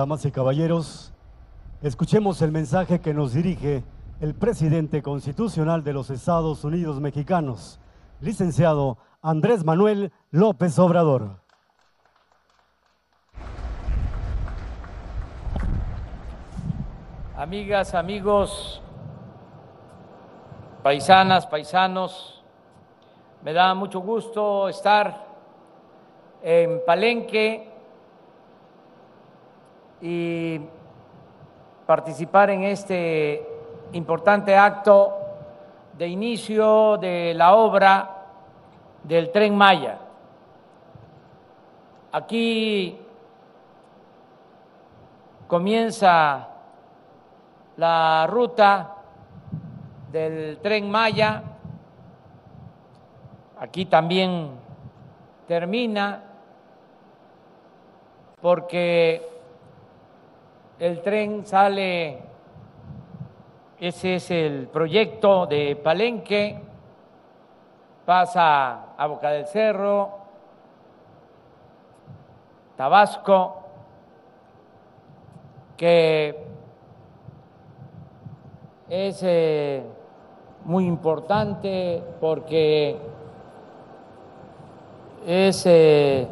damas y caballeros, escuchemos el mensaje que nos dirige el presidente constitucional de los Estados Unidos mexicanos, licenciado Andrés Manuel López Obrador. Amigas, amigos, paisanas, paisanos, me da mucho gusto estar en Palenque y participar en este importante acto de inicio de la obra del tren Maya. Aquí comienza la ruta del tren Maya, aquí también termina porque el tren sale, ese es el proyecto de Palenque, pasa a Boca del Cerro, Tabasco, que es eh, muy importante porque es eh,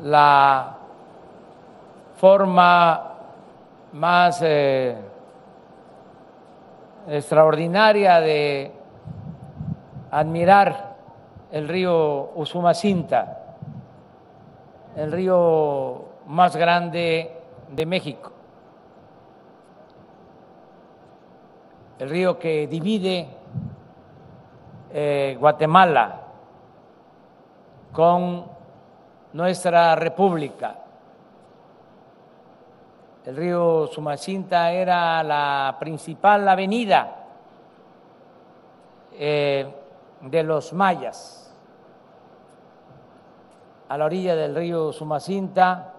la forma más eh, extraordinaria de admirar el río Usumacinta, el río más grande de México, el río que divide eh, Guatemala con nuestra república. El río Sumacinta era la principal avenida eh, de los mayas. A la orilla del río Sumacinta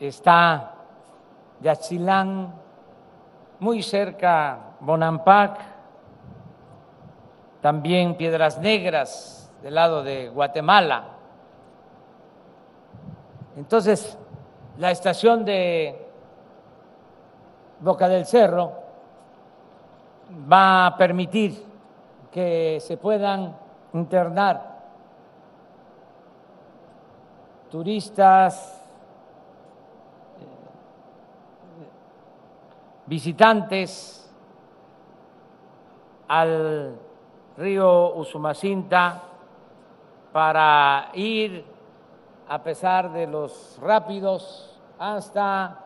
está Yaxchilán, muy cerca Bonampak, también Piedras Negras del lado de Guatemala. Entonces, la estación de Boca del Cerro va a permitir que se puedan internar turistas, visitantes al río Usumacinta para ir a pesar de los rápidos, hasta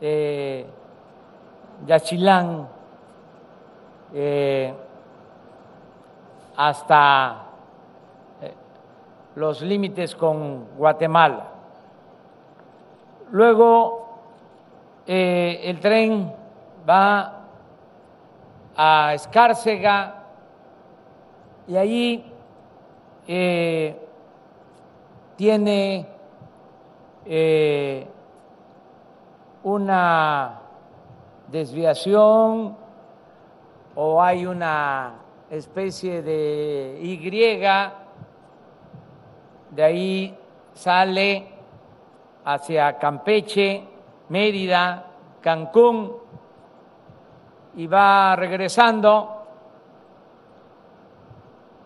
eh, Yachilán, eh, hasta eh, los límites con Guatemala. Luego el tren va a Escárcega y allí tiene eh, una desviación o hay una especie de Y, de ahí sale hacia Campeche, Mérida, Cancún y va regresando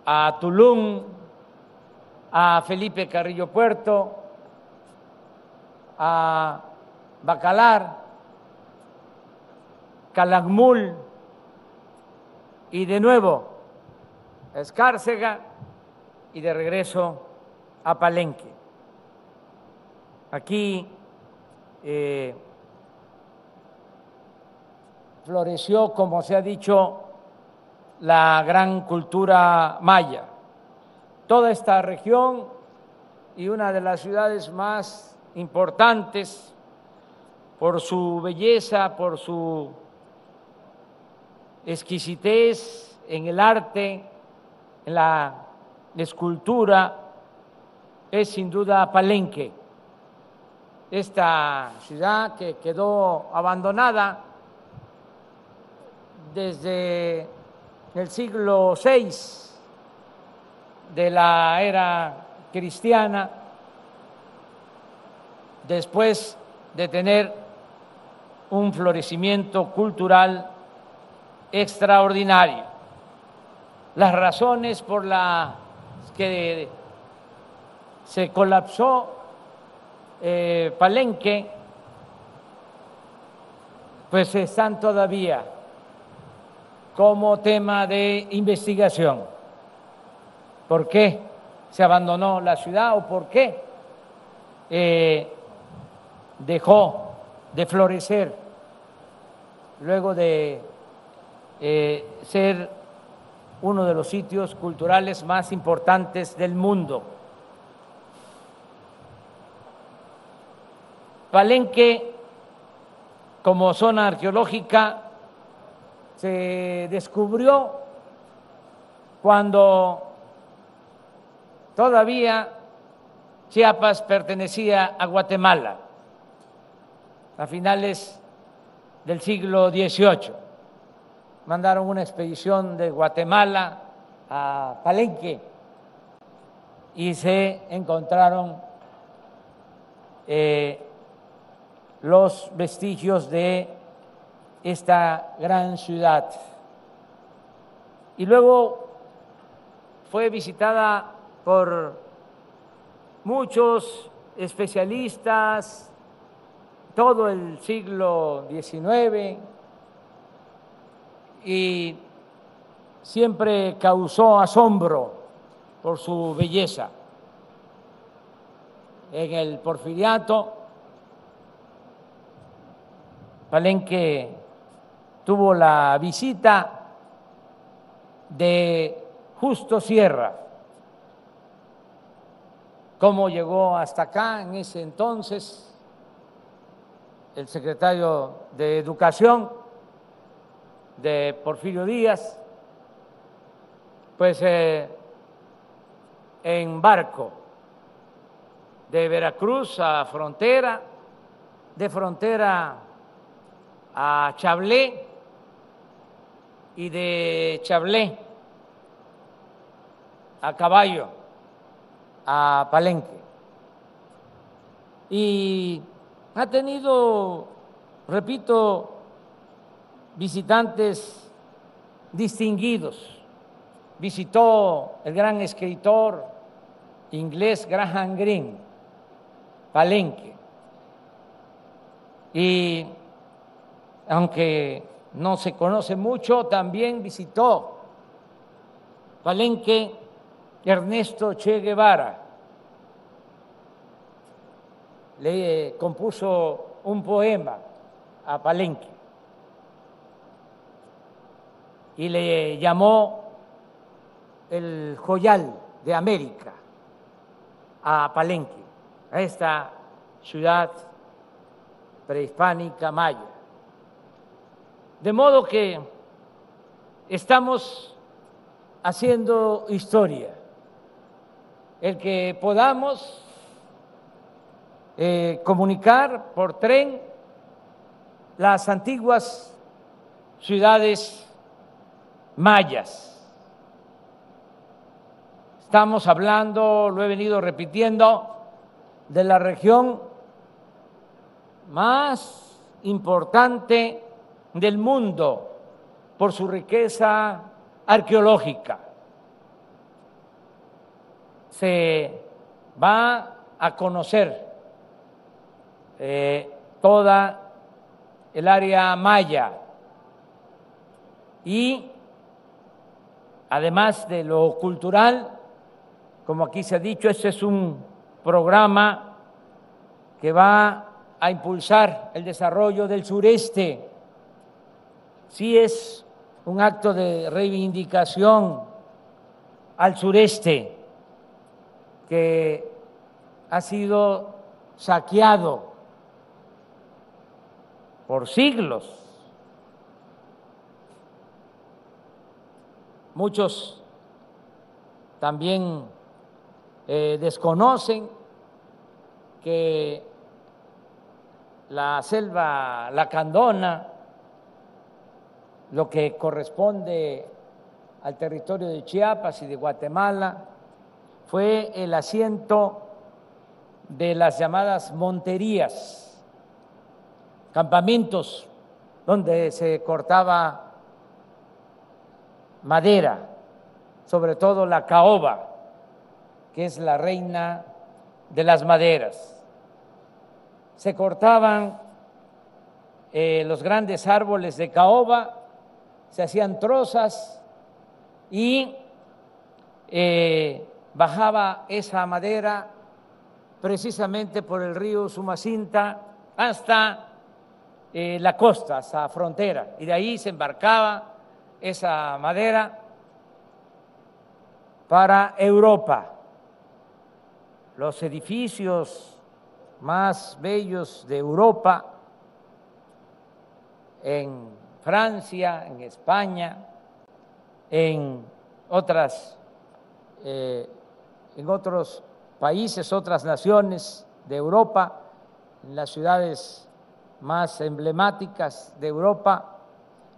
a Tulum, a Felipe Carrillo Puerto, a Bacalar, Calakmul y de nuevo a Escárcega y de regreso a Palenque. Aquí eh, floreció, como se ha dicho, la gran cultura maya toda esta región y una de las ciudades más importantes por su belleza, por su exquisitez en el arte, en la escultura, es sin duda Palenque, esta ciudad que quedó abandonada desde el siglo VI de la era cristiana después de tener un florecimiento cultural extraordinario. Las razones por las que se colapsó eh, Palenque, pues están todavía como tema de investigación. ¿Por qué se abandonó la ciudad o por qué eh, dejó de florecer luego de eh, ser uno de los sitios culturales más importantes del mundo. Palenque, como zona arqueológica, se descubrió cuando todavía Chiapas pertenecía a Guatemala, a finales del siglo XVIII. Mandaron una expedición de Guatemala a Palenque y se encontraron eh, los vestigios de esta gran ciudad. Y luego fue visitada por muchos especialistas, todo el siglo XIX, y siempre causó asombro por su belleza. En el porfiriato, Palenque tuvo la visita de Justo Sierra. ¿Cómo llegó hasta acá en ese entonces? El secretario de Educación de Porfirio Díaz, pues eh, en barco de Veracruz a frontera, de frontera a Chablé y de Chablé a caballo a Palenque. Y ha tenido, repito, visitantes distinguidos. Visitó el gran escritor inglés Graham Greene, Palenque. Y aunque no se conoce mucho, también visitó Palenque Ernesto Che Guevara. Le compuso un poema a Palenque y le llamó el joyal de América a Palenque, a esta ciudad prehispánica maya. De modo que estamos haciendo historia. El que podamos eh, comunicar por tren las antiguas ciudades mayas. Estamos hablando, lo he venido repitiendo, de la región más importante del mundo por su riqueza arqueológica. Se va a conocer eh, toda el área maya. Y además de lo cultural, como aquí se ha dicho, este es un programa que va a impulsar el desarrollo del sureste. Sí es un acto de reivindicación al sureste que ha sido saqueado por siglos. Muchos también eh, desconocen que la selva lacandona lo que corresponde al territorio de Chiapas y de Guatemala, fue el asiento de las llamadas monterías, campamentos donde se cortaba madera, sobre todo la caoba, que es la reina de las maderas. Se cortaban eh, los grandes árboles de caoba, se hacían trozas y eh, bajaba esa madera precisamente por el río Sumacinta hasta eh, la costa, hasta frontera, y de ahí se embarcaba esa madera para Europa. Los edificios más bellos de Europa, en Francia, en España, en otras, eh, en otros países, otras naciones de Europa, en las ciudades más emblemáticas de Europa,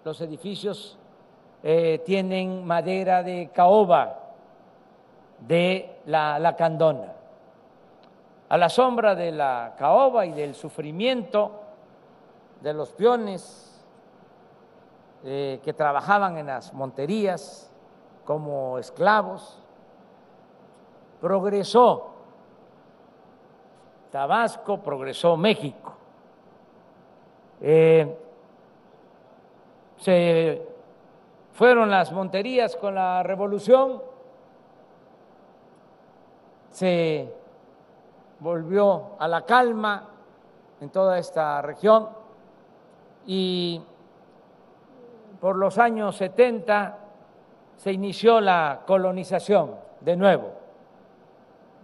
los edificios eh, tienen madera de caoba, de la lacandona. A la sombra de la caoba y del sufrimiento de los peones eh, que trabajaban en las monterías como esclavos, progresó Tabasco, progresó México. Eh, se fueron las monterías con la revolución, se volvió a la calma en toda esta región y por los años 70 se inició la colonización de nuevo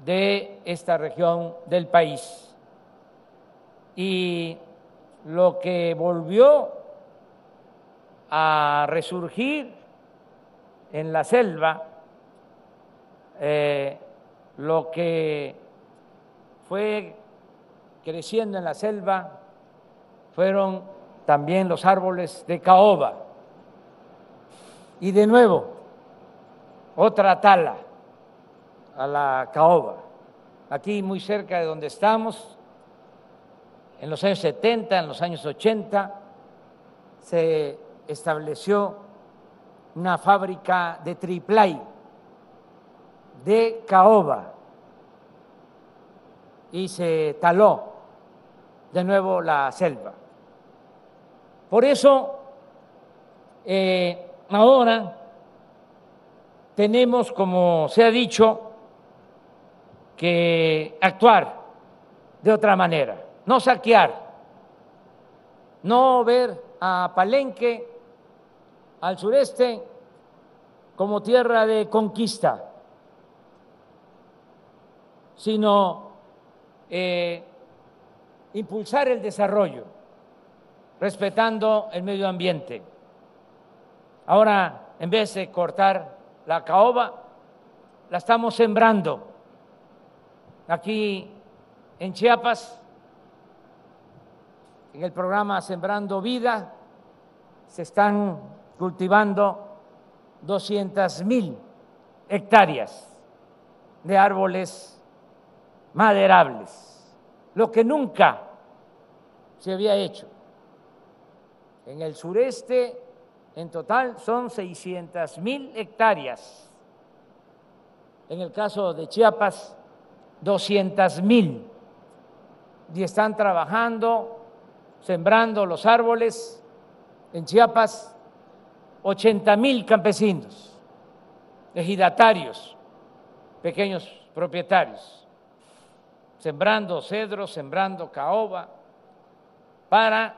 de esta región del país. Y lo que volvió a resurgir en la selva, eh, lo que fue creciendo en la selva fueron también los árboles de caoba. Y de nuevo, otra tala a la caoba. Aquí muy cerca de donde estamos, en los años 70, en los años 80, se estableció una fábrica de triplay de caoba y se taló de nuevo la selva. Por eso, eh, ahora tenemos, como se ha dicho, que actuar de otra manera, no saquear, no ver a Palenque al sureste como tierra de conquista, sino eh, impulsar el desarrollo, respetando el medio ambiente. Ahora, en vez de cortar la caoba, la estamos sembrando Aquí en Chiapas, en el programa Sembrando Vida, se están cultivando 200 mil hectáreas de árboles maderables, lo que nunca se había hecho. En el sureste, en total, son 600 mil hectáreas. En el caso de Chiapas, 200 mil y están trabajando, sembrando los árboles en Chiapas, 80 mil campesinos, ejidatarios, pequeños propietarios, sembrando cedros, sembrando caoba, para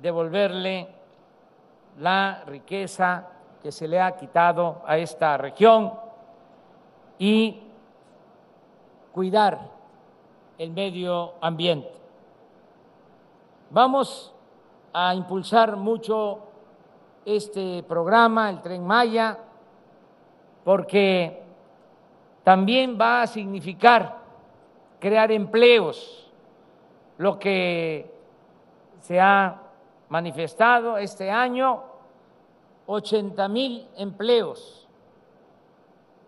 devolverle la riqueza que se le ha quitado a esta región y cuidar el medio ambiente. Vamos a impulsar mucho este programa, el tren Maya, porque también va a significar crear empleos, lo que se ha manifestado este año, 80 mil empleos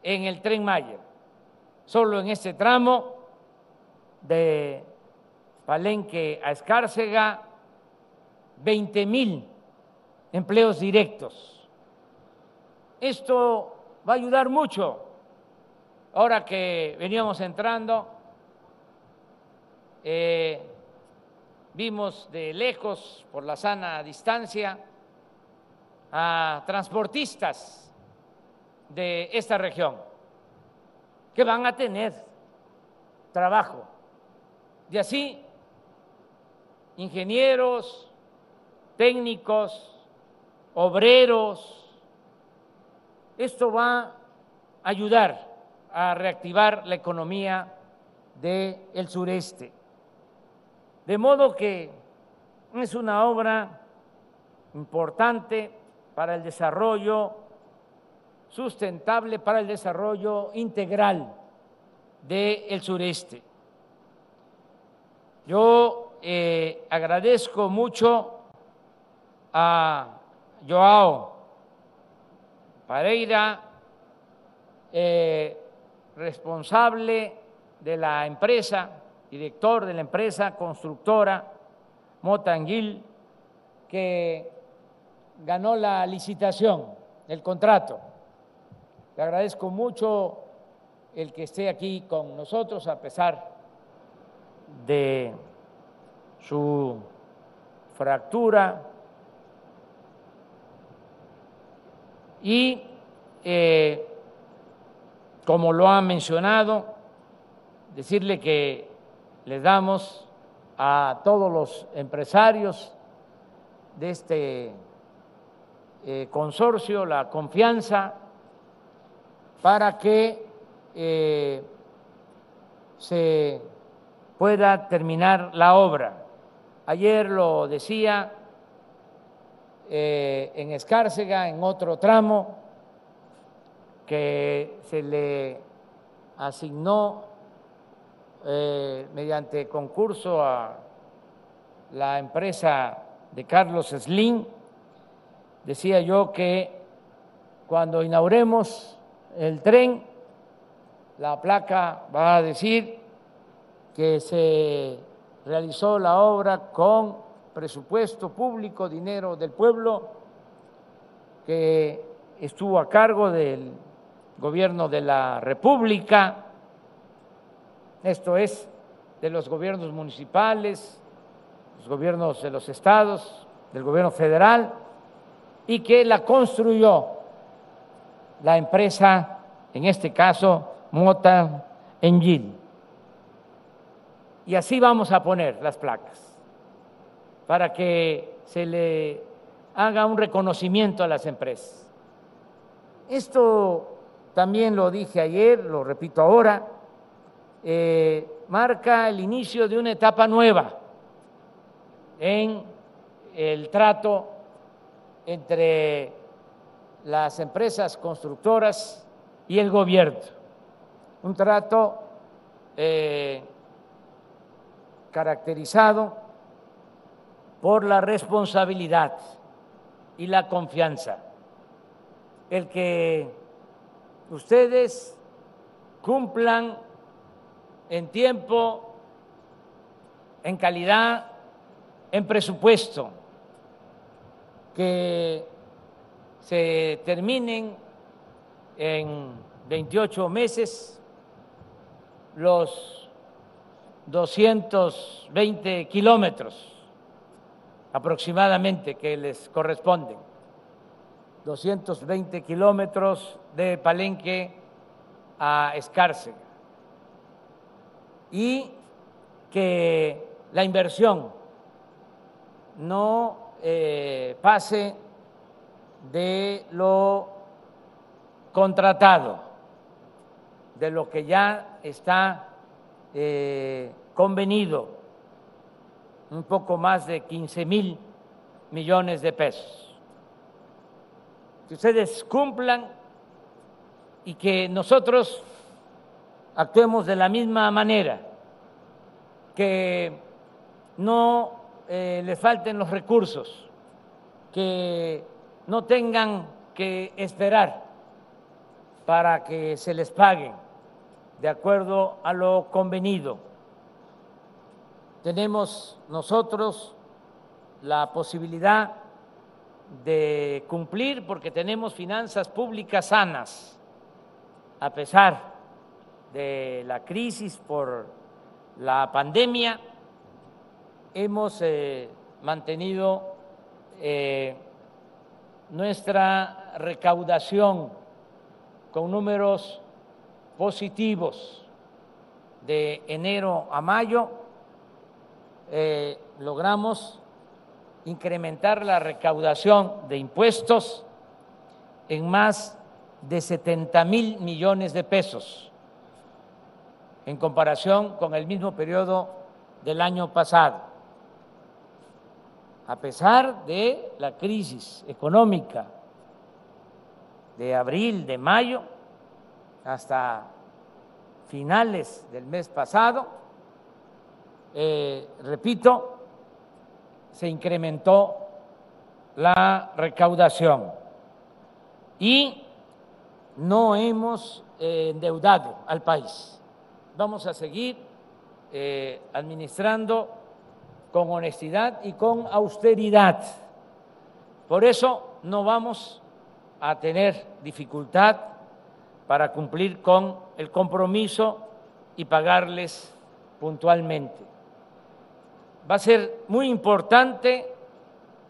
en el tren Maya solo en este tramo de Palenque a Escárcega 20 mil empleos directos. Esto va a ayudar mucho. Ahora que veníamos entrando, eh, vimos de lejos, por la sana distancia, a transportistas de esta región que van a tener trabajo. Y así, ingenieros, técnicos, obreros, esto va a ayudar a reactivar la economía del sureste. De modo que es una obra importante para el desarrollo sustentable, para el desarrollo integral del sureste. Yo eh, agradezco mucho a Joao Pareira, eh, responsable de la empresa, director de la empresa constructora Motanguil, que ganó la licitación, el contrato. Le agradezco mucho el que esté aquí con nosotros a pesar de su fractura y eh, como lo ha mencionado, decirle que le damos a todos los empresarios de este eh, consorcio la confianza para que eh, se pueda terminar la obra. Ayer lo decía eh, en Escárcega, en otro tramo, que se le asignó eh, mediante concurso a la empresa de Carlos Slim, decía yo que cuando inauguremos el tren, la placa va a decir que se realizó la obra con presupuesto público, dinero del pueblo, que estuvo a cargo del gobierno de la República, esto es, de los gobiernos municipales, los gobiernos de los estados, del gobierno federal, y que la construyó la empresa, en este caso, Mota Engil. Y así vamos a poner las placas, para que se le haga un reconocimiento a las empresas. Esto también lo dije ayer, lo repito ahora, eh, marca el inicio de una etapa nueva en el trato entre las empresas constructoras y el gobierno. Un trato eh, caracterizado por la responsabilidad y la confianza. El que ustedes cumplan en tiempo, en calidad, en presupuesto, que se terminen en 28 meses los 220 kilómetros aproximadamente que les corresponden. 220 kilómetros de Palenque a Escárcega. Y que la inversión no eh, pase de lo contratado, de lo que ya está eh, convenido un poco más de 15 mil millones de pesos. Que ustedes cumplan y que nosotros actuemos de la misma manera, que no eh, les falten los recursos, que no tengan que esperar para que se les paguen de acuerdo a lo convenido, tenemos nosotros la posibilidad de cumplir porque tenemos finanzas públicas sanas, a pesar de la crisis por la pandemia, hemos eh, mantenido eh, nuestra recaudación con números positivos de enero a mayo, eh, logramos incrementar la recaudación de impuestos en más de 70 mil millones de pesos en comparación con el mismo periodo del año pasado. A pesar de la crisis económica de abril, de mayo, hasta finales del mes pasado, eh, repito, se incrementó la recaudación y no hemos eh, endeudado al país vamos a seguir eh, administrando con honestidad y con austeridad. Por eso no vamos a tener dificultad para cumplir con el compromiso y pagarles puntualmente. Va a ser muy importante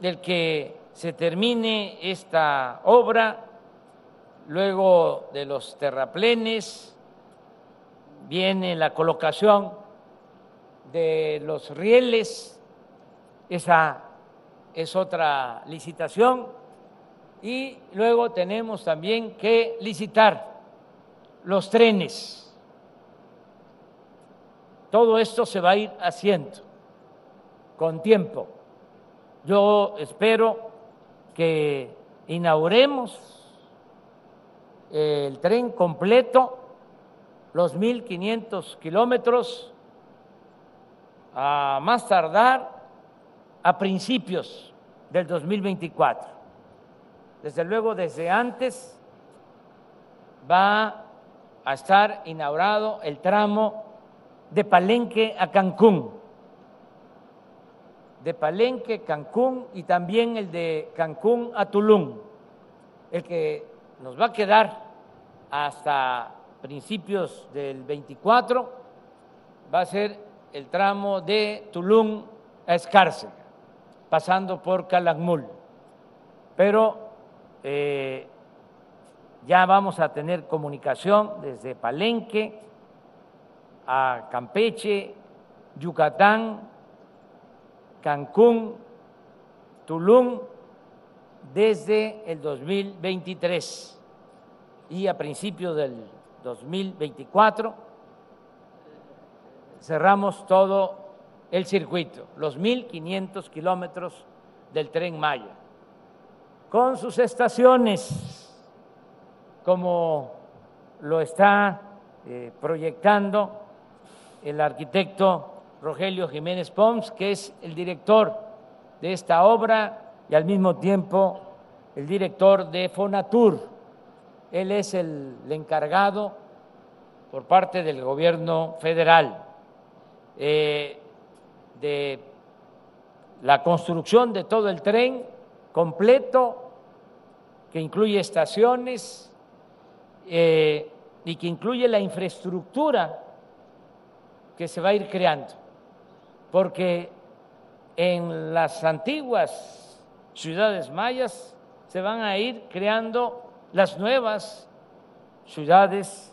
el que se termine esta obra luego de los terraplenes, viene la colocación de los rieles, esa es otra licitación, y luego tenemos también que licitar los trenes. Todo esto se va a ir haciendo con tiempo. Yo espero que inauguremos el tren completo los 1.500 kilómetros a más tardar a principios del 2024. Desde luego, desde antes va a estar inaugurado el tramo de Palenque a Cancún, de Palenque, Cancún y también el de Cancún a Tulum, el que nos va a quedar hasta principios del 24 va a ser el tramo de Tulum a Escárcega, pasando por Calakmul. Pero eh, ya vamos a tener comunicación desde Palenque a Campeche, Yucatán, Cancún, Tulum, desde el 2023 y a principios del 2024 cerramos todo el circuito, los 1.500 kilómetros del tren Maya, con sus estaciones, como lo está eh, proyectando el arquitecto Rogelio Jiménez Pons, que es el director de esta obra y al mismo tiempo el director de Fonatur. Él es el, encargado por parte del gobierno federal eh, de la construcción de todo el tren completo, que incluye estaciones eh, y que incluye la infraestructura que se va a ir creando, porque en las antiguas ciudades mayas se van a ir creando las nuevas ciudades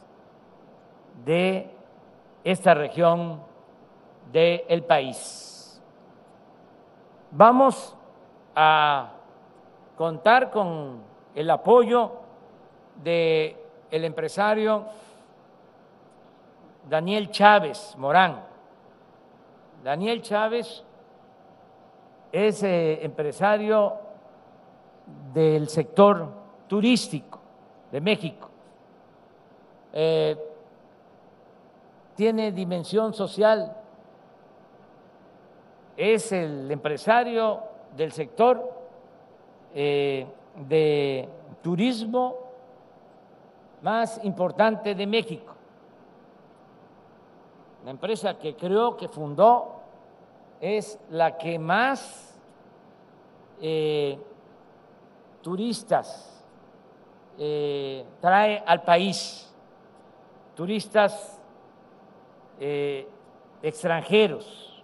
de esta región del país. Vamos a contar con el apoyo del el empresario Daniel Chávez Morán. Daniel Chávez es eh, empresario del sector turístico de México. Eh, tiene dimensión social, es el empresario del sector eh, de turismo más importante de México. La empresa que creó, que fundó es la que más eh, turistas eh, trae al país, turistas eh, extranjeros.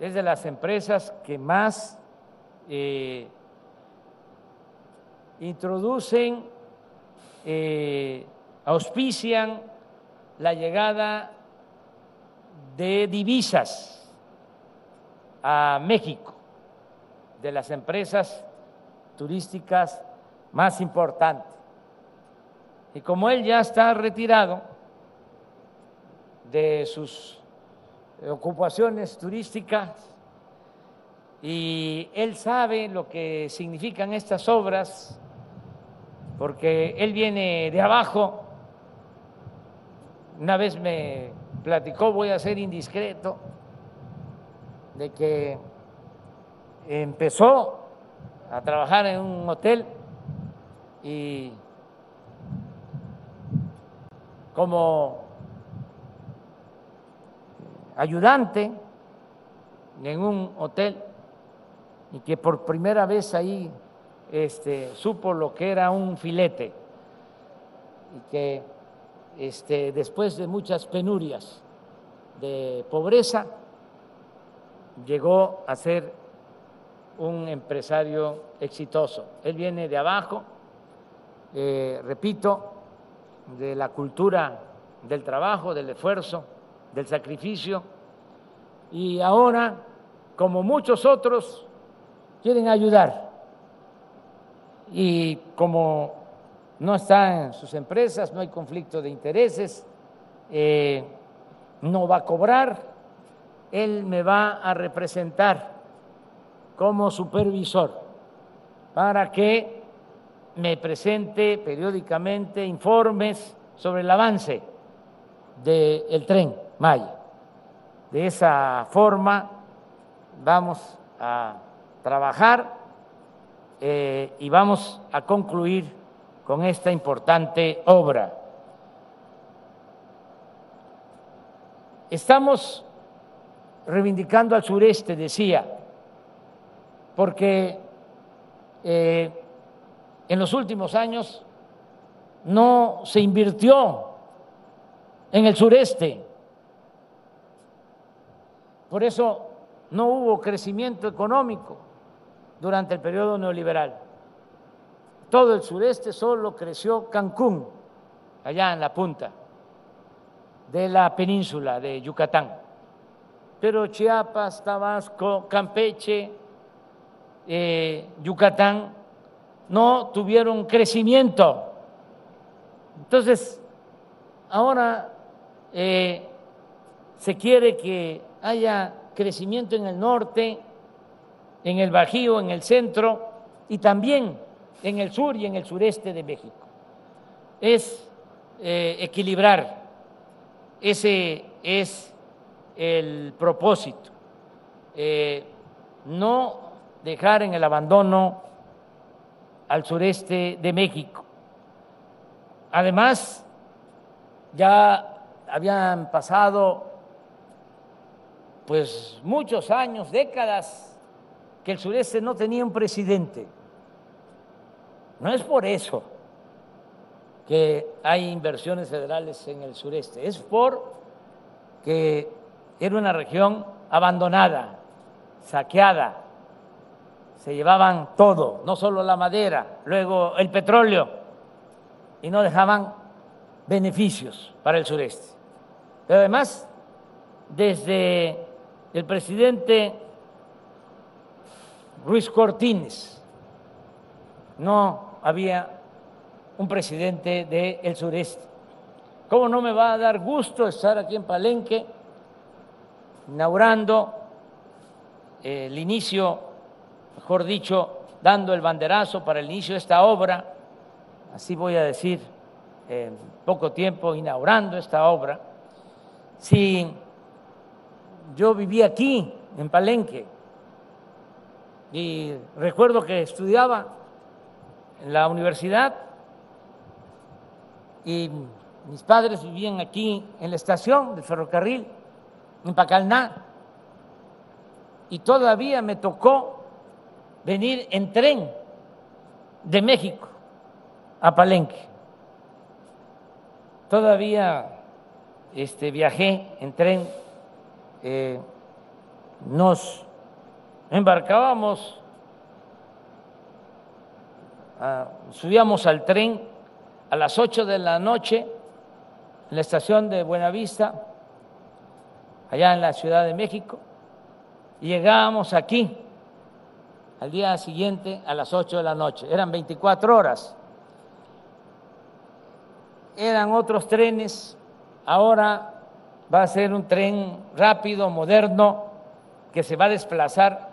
Es de las empresas que más introducen, auspician la llegada de divisas a México, de las empresas turísticas más importantes. Y como él ya está retirado de sus ocupaciones turísticas y él sabe lo que significan estas obras, porque él viene de abajo, una vez me platicó, voy a ser indiscreto, de que empezó a trabajar en un hotel y como ayudante en un hotel y que por primera vez ahí este, supo lo que era un filete y que este, después de muchas penurias de pobreza, llegó a ser un empresario exitoso. Él viene de abajo, eh, repito, de la cultura del trabajo, del esfuerzo, del sacrificio, y ahora, como muchos otros, quieren ayudar. Y como no está en sus empresas, no hay conflicto de intereses, eh, no va a cobrar, él me va a representar como supervisor para que me presente periódicamente informes sobre el avance del tren Maya. De esa forma vamos a trabajar eh, y vamos a concluir con esta importante obra. Estamos reivindicando al sureste, decía, porque eh, en los últimos años no se invirtió en el sureste. Por eso no hubo crecimiento económico durante el periodo neoliberal todo el sureste solo creció Cancún, allá en la punta de la península de Yucatán. Pero Chiapas, Tabasco, Campeche, eh, Yucatán no tuvieron crecimiento. Entonces, ahora eh, se quiere que haya crecimiento en el norte, en el Bajío, en el centro y también en el sur y en el sureste de México. Es eh, equilibrar, ese es el propósito, eh, no dejar en el abandono al sureste de México. Además, ya habían pasado pues muchos años, décadas, que el sureste no tenía un presidente. No es por eso que hay inversiones federales en el sureste, es por que era una región abandonada, saqueada, se llevaban todo, no solo la madera, luego el petróleo, y no dejaban beneficios para el sureste. Pero además, desde el presidente Ruiz Cortines, no había un presidente del sureste. ¿Cómo no me va a dar gusto estar aquí en Palenque inaugurando eh, el inicio, mejor dicho, dando el banderazo para el inicio de esta obra, así voy a decir, en poco tiempo inaugurando esta obra, si yo viví aquí, en Palenque, y recuerdo que estudiaba en la universidad y mis padres vivían aquí en la estación del ferrocarril, en Pacalná, y todavía me tocó venir en tren de México a Palenque. Todavía este, viajé en tren, eh, nos embarcábamos, ah, subíamos al tren a las 8 de la noche en la estación de Buenavista, allá en la Ciudad de México, y llegábamos aquí al día siguiente a las 8 de la noche. Eran 24 horas. Eran otros trenes, ahora va a ser un tren rápido, moderno, que se va a desplazar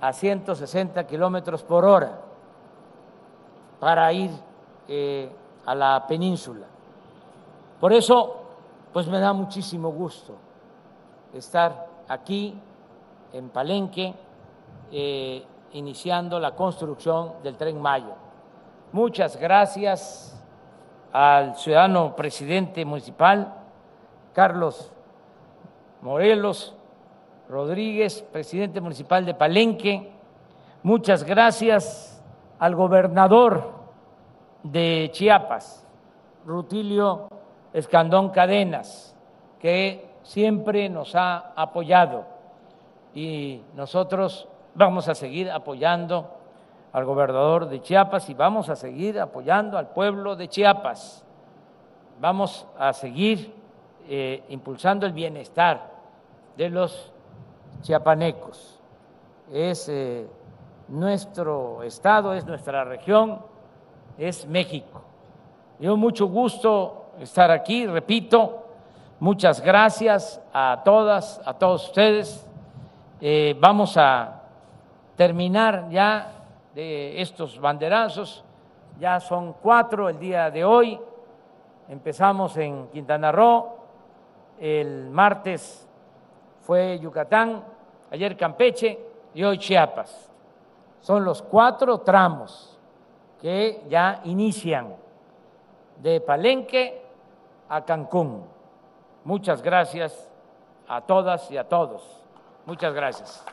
a 160 kilómetros por hora para ir eh, a la península. Por eso, pues me da muchísimo gusto estar aquí en Palenque, eh, iniciando la construcción del tren Maya. Muchas gracias al ciudadano presidente municipal, Carlos Morelos Rodríguez, presidente municipal de Palenque. Muchas gracias al gobernador de Chiapas, Rutilio Escandón Cadenas, que siempre nos ha apoyado y nosotros vamos a seguir apoyando al gobernador de Chiapas y vamos a seguir apoyando al pueblo de Chiapas. Vamos a seguir eh, impulsando el bienestar de los chiapanecos. Es eh, nuestro estado, es nuestra región, es México. Yo mucho gusto estar aquí, repito, muchas gracias a todas, a todos ustedes. Eh, vamos a terminar ya de estos banderazos, ya son cuatro el día de hoy, empezamos en Quintana Roo, el martes fue Yucatán, ayer Campeche y hoy Chiapas. Son los cuatro tramos que ya inician de Palenque a Cancún. Muchas gracias a todas y a todos. Muchas gracias.